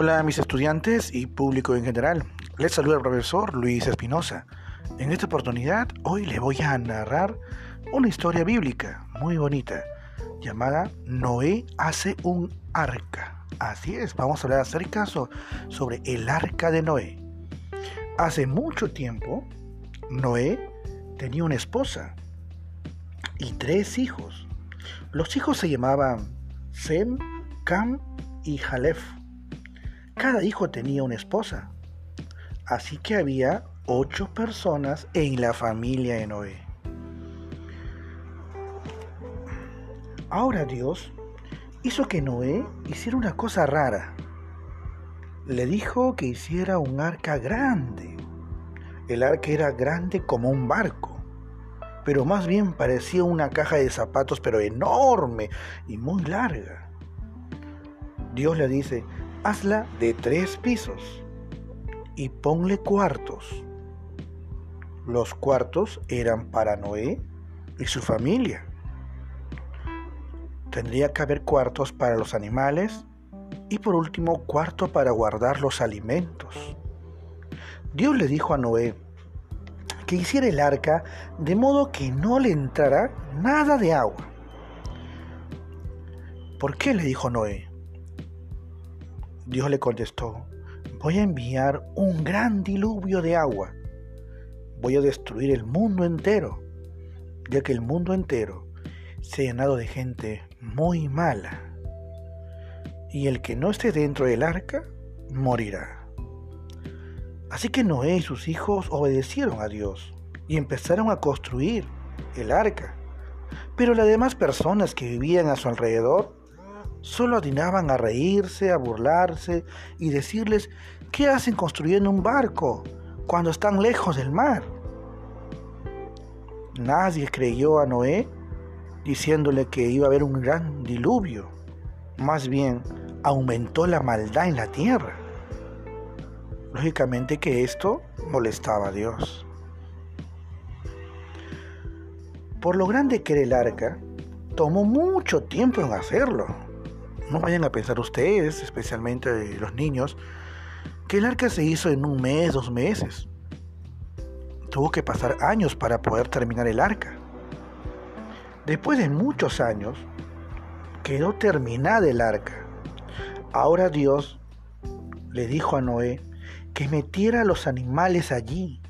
Hola mis estudiantes y público en general. Les saluda el profesor Luis Espinosa. En esta oportunidad hoy le voy a narrar una historia bíblica muy bonita llamada Noé hace un arca. Así es, vamos a hablar acerca sobre el arca de Noé. Hace mucho tiempo, Noé tenía una esposa y tres hijos. Los hijos se llamaban Sem, Cam y Jalef. Cada hijo tenía una esposa. Así que había ocho personas en la familia de Noé. Ahora Dios hizo que Noé hiciera una cosa rara. Le dijo que hiciera un arca grande. El arca era grande como un barco pero más bien parecía una caja de zapatos, pero enorme y muy larga. Dios le dice, hazla de tres pisos y ponle cuartos. Los cuartos eran para Noé y su familia. Tendría que haber cuartos para los animales y por último cuarto para guardar los alimentos. Dios le dijo a Noé, que hiciera el arca de modo que no le entrara nada de agua. ¿Por qué? le dijo Noé. Dios le contestó, voy a enviar un gran diluvio de agua. Voy a destruir el mundo entero, ya que el mundo entero se ha llenado de gente muy mala. Y el que no esté dentro del arca morirá. Así que Noé y sus hijos obedecieron a Dios y empezaron a construir el arca. Pero las demás personas que vivían a su alrededor solo atinaban a reírse, a burlarse y decirles, ¿qué hacen construyendo un barco cuando están lejos del mar? Nadie creyó a Noé diciéndole que iba a haber un gran diluvio. Más bien, aumentó la maldad en la tierra. Lógicamente que esto molestaba a Dios. Por lo grande que era el arca, tomó mucho tiempo en hacerlo. No vayan a pensar ustedes, especialmente los niños, que el arca se hizo en un mes, dos meses. Tuvo que pasar años para poder terminar el arca. Después de muchos años, quedó terminada el arca. Ahora Dios le dijo a Noé que metiera a los animales allí.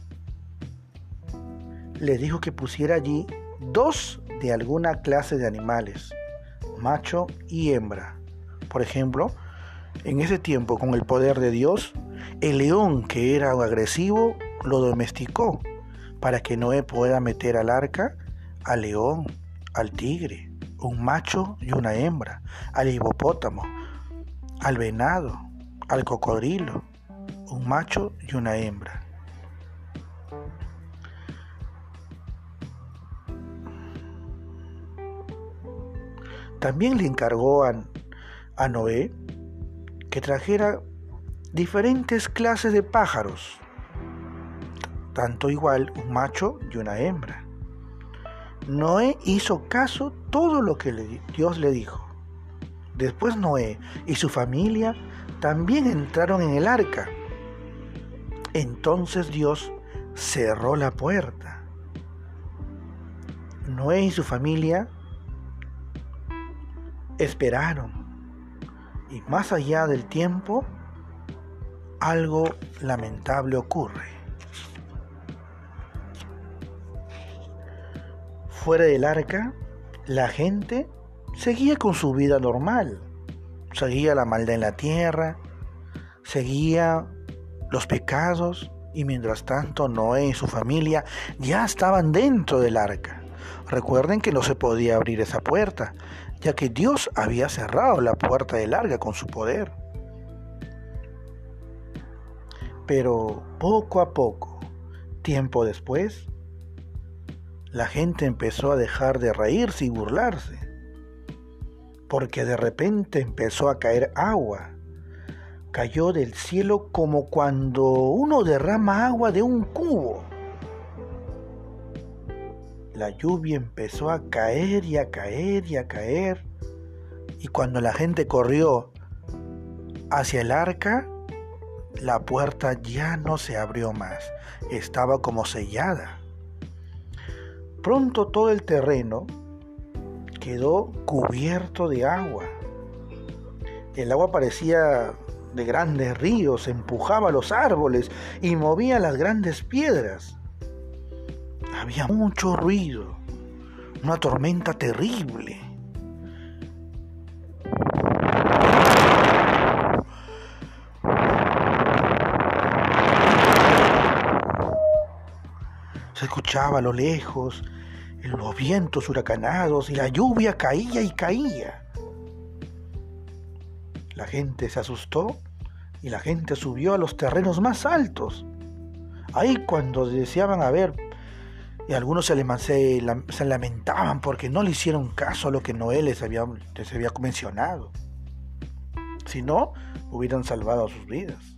Le dijo que pusiera allí dos de alguna clase de animales, macho y hembra. Por ejemplo, en ese tiempo, con el poder de Dios, el león que era agresivo lo domesticó para que Noé pueda meter al arca al león, al tigre, un macho y una hembra, al hipopótamo, al venado, al cocodrilo, un macho y una hembra. También le encargó a, Noé que trajera diferentes clases de pájaros, tanto igual un macho y una hembra. Noé hizo caso todo lo que Dios le dijo. Después Noé y su familia también entraron en el arca entonces Dios cerró la puerta. Noé y su familia esperaron. Y más allá del tiempo, algo lamentable ocurre. Fuera del arca, la gente seguía con su vida normal. Seguía la maldad en la tierra, seguía los pecados y mientras tanto Noé y su familia ya estaban dentro del arca. Recuerden que no se podía abrir esa puerta, ya que Dios había cerrado la puerta del arca con su poder. Pero poco a poco, tiempo después, la gente empezó a dejar de reírse y burlarse, porque de repente empezó a caer agua cayó del cielo como cuando uno derrama agua de un cubo. La lluvia empezó a caer y a caer y a caer. Y cuando la gente corrió hacia el arca, la puerta ya no se abrió más, estaba como sellada. Pronto todo el terreno quedó cubierto de agua. El agua parecía de grandes ríos, empujaba los árboles y movía las grandes piedras. Había mucho ruido, una tormenta terrible. Se escuchaba a lo lejos los vientos huracanados y la lluvia caía y caía. La gente se asustó y la gente subió a los terrenos más altos. Ahí cuando deseaban a ver, y algunos se, se, lamentaban porque no le hicieron caso a lo que Noé les había, les había mencionado. Si no, hubieran salvado sus vidas.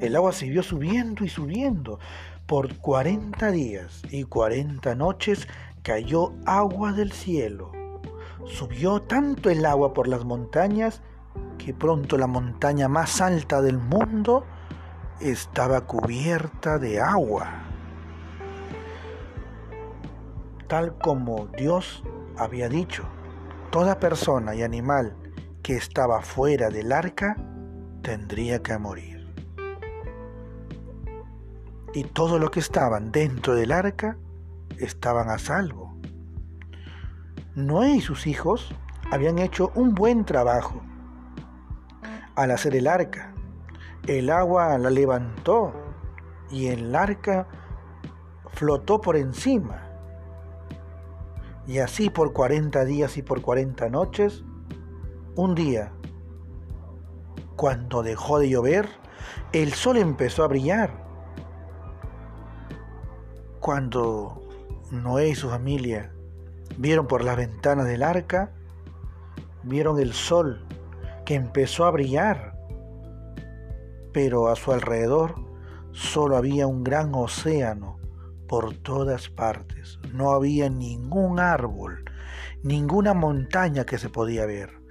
El agua siguió subiendo y subiendo. Por cuarenta días y cuarenta noches cayó agua del cielo. Subió tanto el agua por las montañas que pronto la montaña más alta del mundo estaba cubierta de agua. Tal como Dios había dicho, toda persona y animal que estaba fuera del arca tendría que morir. Y todo lo que estaban dentro del arca estaban a salvo. Noé y sus hijos habían hecho un buen trabajo al hacer el arca. El agua la levantó y el arca flotó por encima. Y así por 40 días y por 40 noches, un día, cuando dejó de llover, el sol empezó a brillar. Cuando Noé y su familia vieron por las ventanas del arca, vieron el sol que empezó a brillar, pero a su alrededor solo había un gran océano por todas partes. No había ningún árbol, ninguna montaña que se podía ver.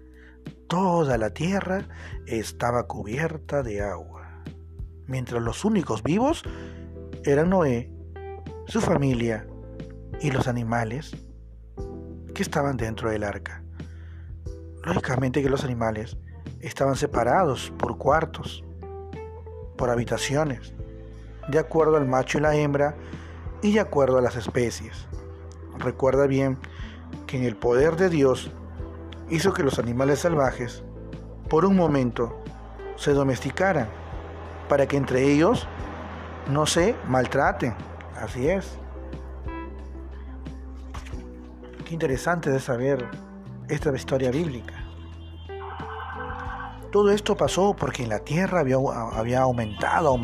Toda la tierra estaba cubierta de agua, mientras los únicos vivos eran Noé, su familia y los animales que estaban dentro del arca. Lógicamente que los animales estaban separados por cuartos, por habitaciones, de acuerdo al macho y la hembra y de acuerdo a las especies. Recuerda bien que en el poder de Dios hizo que los animales salvajes por un momento se domesticaran para que entre ellos no se maltraten. Así es. Qué interesante de saber esta historia bíblica. Todo esto pasó porque en la tierra había, había aumentado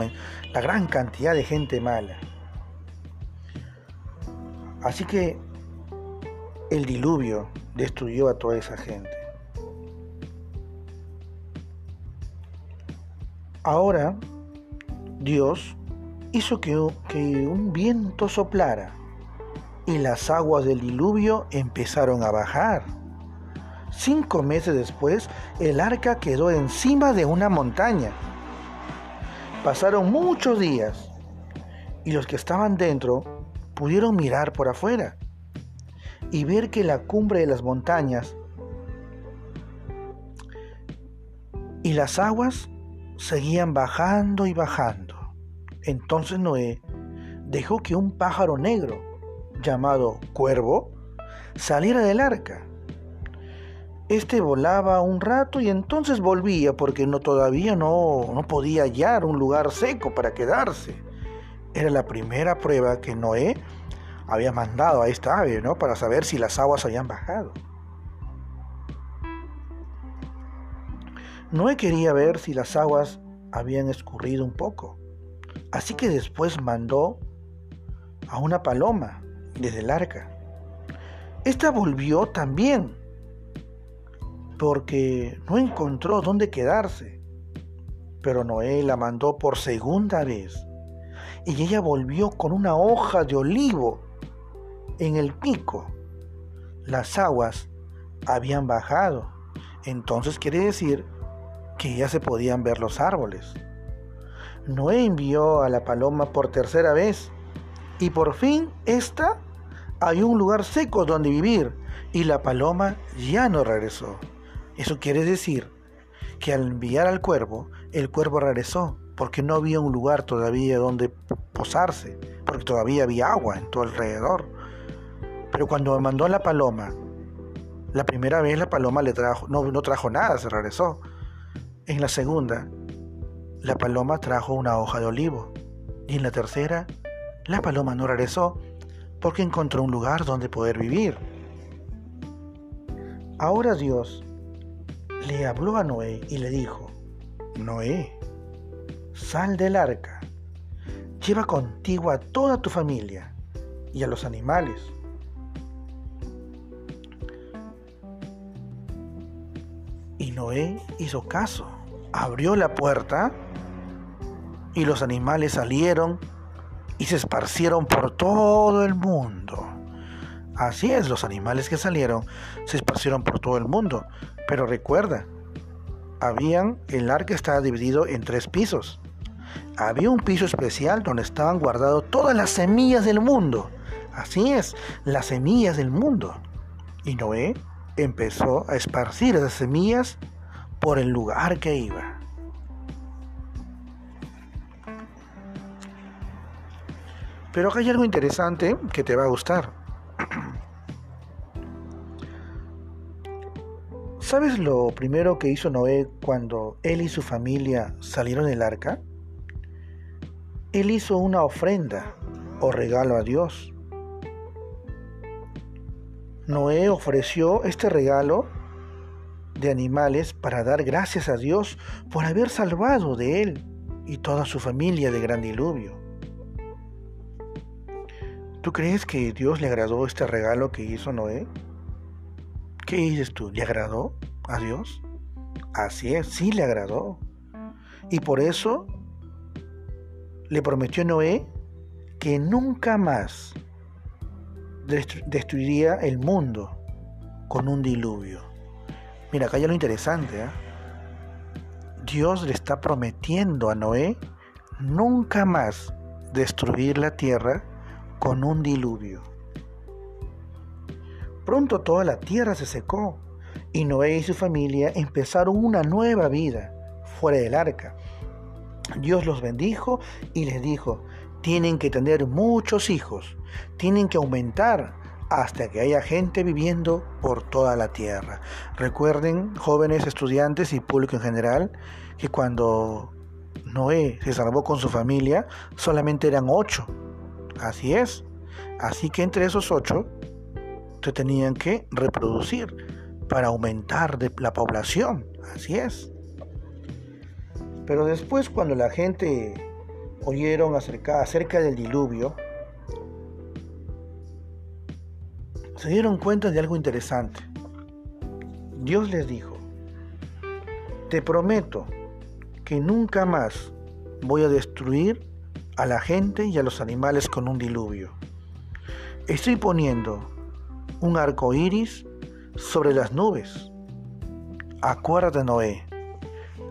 la gran cantidad de gente mala. Así que el diluvio destruyó a toda esa gente. Ahora Dios hizo que, que un viento soplara y las aguas del diluvio empezaron a bajar. Cinco meses después, el arca quedó encima de una montaña. Pasaron muchos días y los que estaban dentro pudieron mirar por afuera y ver que la cumbre de las montañas y las aguas seguían bajando y bajando. Entonces Noé dejó que un pájaro negro llamado cuervo saliera del arca. Este volaba un rato y entonces volvía porque no, todavía no, no podía hallar un lugar seco para quedarse. Era la primera prueba que Noé había mandado a esta ave, ¿no? Para saber si las aguas habían bajado. Noé quería ver si las aguas habían escurrido un poco. Así que después mandó a una paloma desde el arca. Esta volvió también porque no encontró dónde quedarse. Pero Noé la mandó por segunda vez y ella volvió con una hoja de olivo en el pico. Las aguas habían bajado. Entonces quiere decir que ya se podían ver los árboles. Noé envió a la paloma por tercera vez y por fin esta hay un lugar seco donde vivir y la paloma ya no regresó. Eso quiere decir que al enviar al cuervo, el cuervo regresó porque no había un lugar todavía donde posarse, porque todavía había agua en todo alrededor. Pero cuando mandó a la paloma, la primera vez la paloma le trajo, no, no trajo nada, se regresó. En la segunda, la paloma trajo una hoja de olivo. Y en la tercera, la paloma no regresó porque encontró un lugar donde poder vivir. Ahora Dios le habló a Noé y le dijo, Noé, sal del arca, lleva contigo a toda tu familia y a los animales. Y Noé hizo caso, abrió la puerta y los animales salieron y se esparcieron por todo el mundo. Así es, los animales que salieron se esparcieron por todo el mundo. Pero recuerda, habían, el arca estaba dividido en tres pisos. Había un piso especial donde estaban guardadas todas las semillas del mundo. Así es, las semillas del mundo. Y Noé empezó a esparcir esas semillas por el lugar que iba. Pero acá hay algo interesante que te va a gustar. ¿Sabes lo primero que hizo Noé cuando él y su familia salieron del arca? Él hizo una ofrenda o regalo a Dios. Noé ofreció este regalo de animales para dar gracias a Dios por haber salvado de él y toda su familia de gran diluvio. ¿Tú crees que Dios le agradó este regalo que hizo Noé? ¿Qué dices tú? ¿Le agradó a Dios? Así es, sí le agradó. Y por eso le prometió a Noé que nunca más destruiría el mundo con un diluvio. Mira, acá hay lo interesante. ¿eh? Dios le está prometiendo a Noé nunca más destruir la tierra con un diluvio. Pronto toda la tierra se secó y Noé y su familia empezaron una nueva vida fuera del arca. Dios los bendijo y les dijo, tienen que tener muchos hijos, tienen que aumentar hasta que haya gente viviendo por toda la tierra. Recuerden, jóvenes estudiantes y público en general, que cuando Noé se salvó con su familia, solamente eran ocho. Así es. Así que entre esos ocho, se tenían que reproducir para aumentar la población. Así es. Pero después cuando la gente oyeron acerca, del diluvio, se dieron cuenta de algo interesante. Dios les dijo, te prometo que nunca más voy a destruir a la gente y a los animales con un diluvio. Estoy poniendo un arco iris sobre las nubes. Acuérdate, Noé,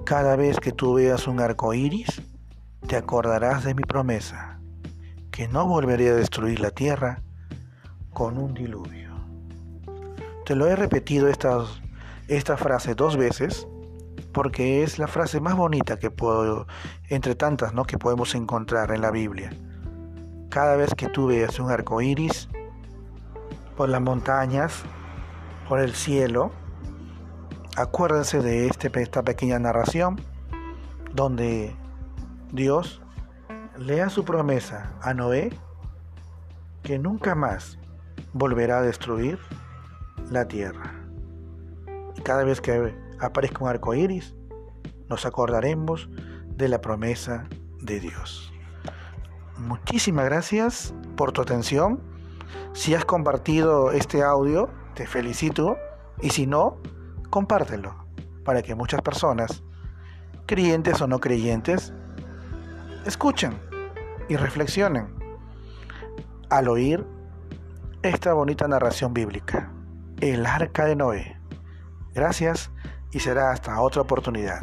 cada vez que tú veas un arco iris, te acordarás de mi promesa, que no volveré a destruir la tierra con un diluvio. Te lo he repetido esta, esta frase dos veces porque es la frase más bonita que puedo, entre tantas ¿no? que podemos encontrar en la Biblia. Cada vez que tú veas un arco iris, por las montañas, por el cielo. Acuérdense de este, esta pequeña narración donde Dios lea su promesa a Noé que nunca más volverá a destruir la tierra. Y cada vez que aparezca un arco iris, nos acordaremos de la promesa de Dios. Muchísimas gracias por tu atención. Si has compartido este audio, te felicito y si no, compártelo para que muchas personas, creyentes o no creyentes, escuchen y reflexionen al oír esta bonita narración bíblica, el arca de Noé. Gracias y será hasta otra oportunidad.